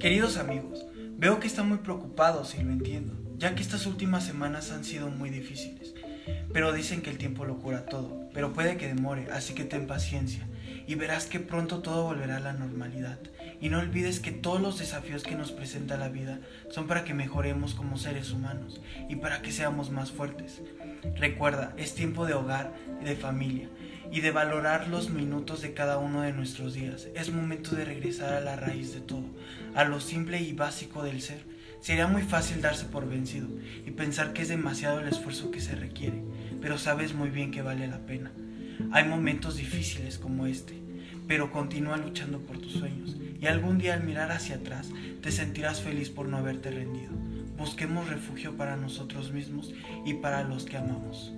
Queridos amigos, veo que están muy preocupados y lo entiendo, ya que estas últimas semanas han sido muy difíciles. Pero dicen que el tiempo lo cura todo, pero puede que demore, así que ten paciencia y verás que pronto todo volverá a la normalidad. Y no olvides que todos los desafíos que nos presenta la vida son para que mejoremos como seres humanos y para que seamos más fuertes. Recuerda, es tiempo de hogar y de familia y de valorar los minutos de cada uno de nuestros días. Es momento de regresar a la raíz de todo, a lo simple y básico del ser. Sería muy fácil darse por vencido y pensar que es demasiado el esfuerzo que se requiere, pero sabes muy bien que vale la pena. Hay momentos difíciles como este, pero continúa luchando por tus sueños y algún día al mirar hacia atrás te sentirás feliz por no haberte rendido. Busquemos refugio para nosotros mismos y para los que amamos.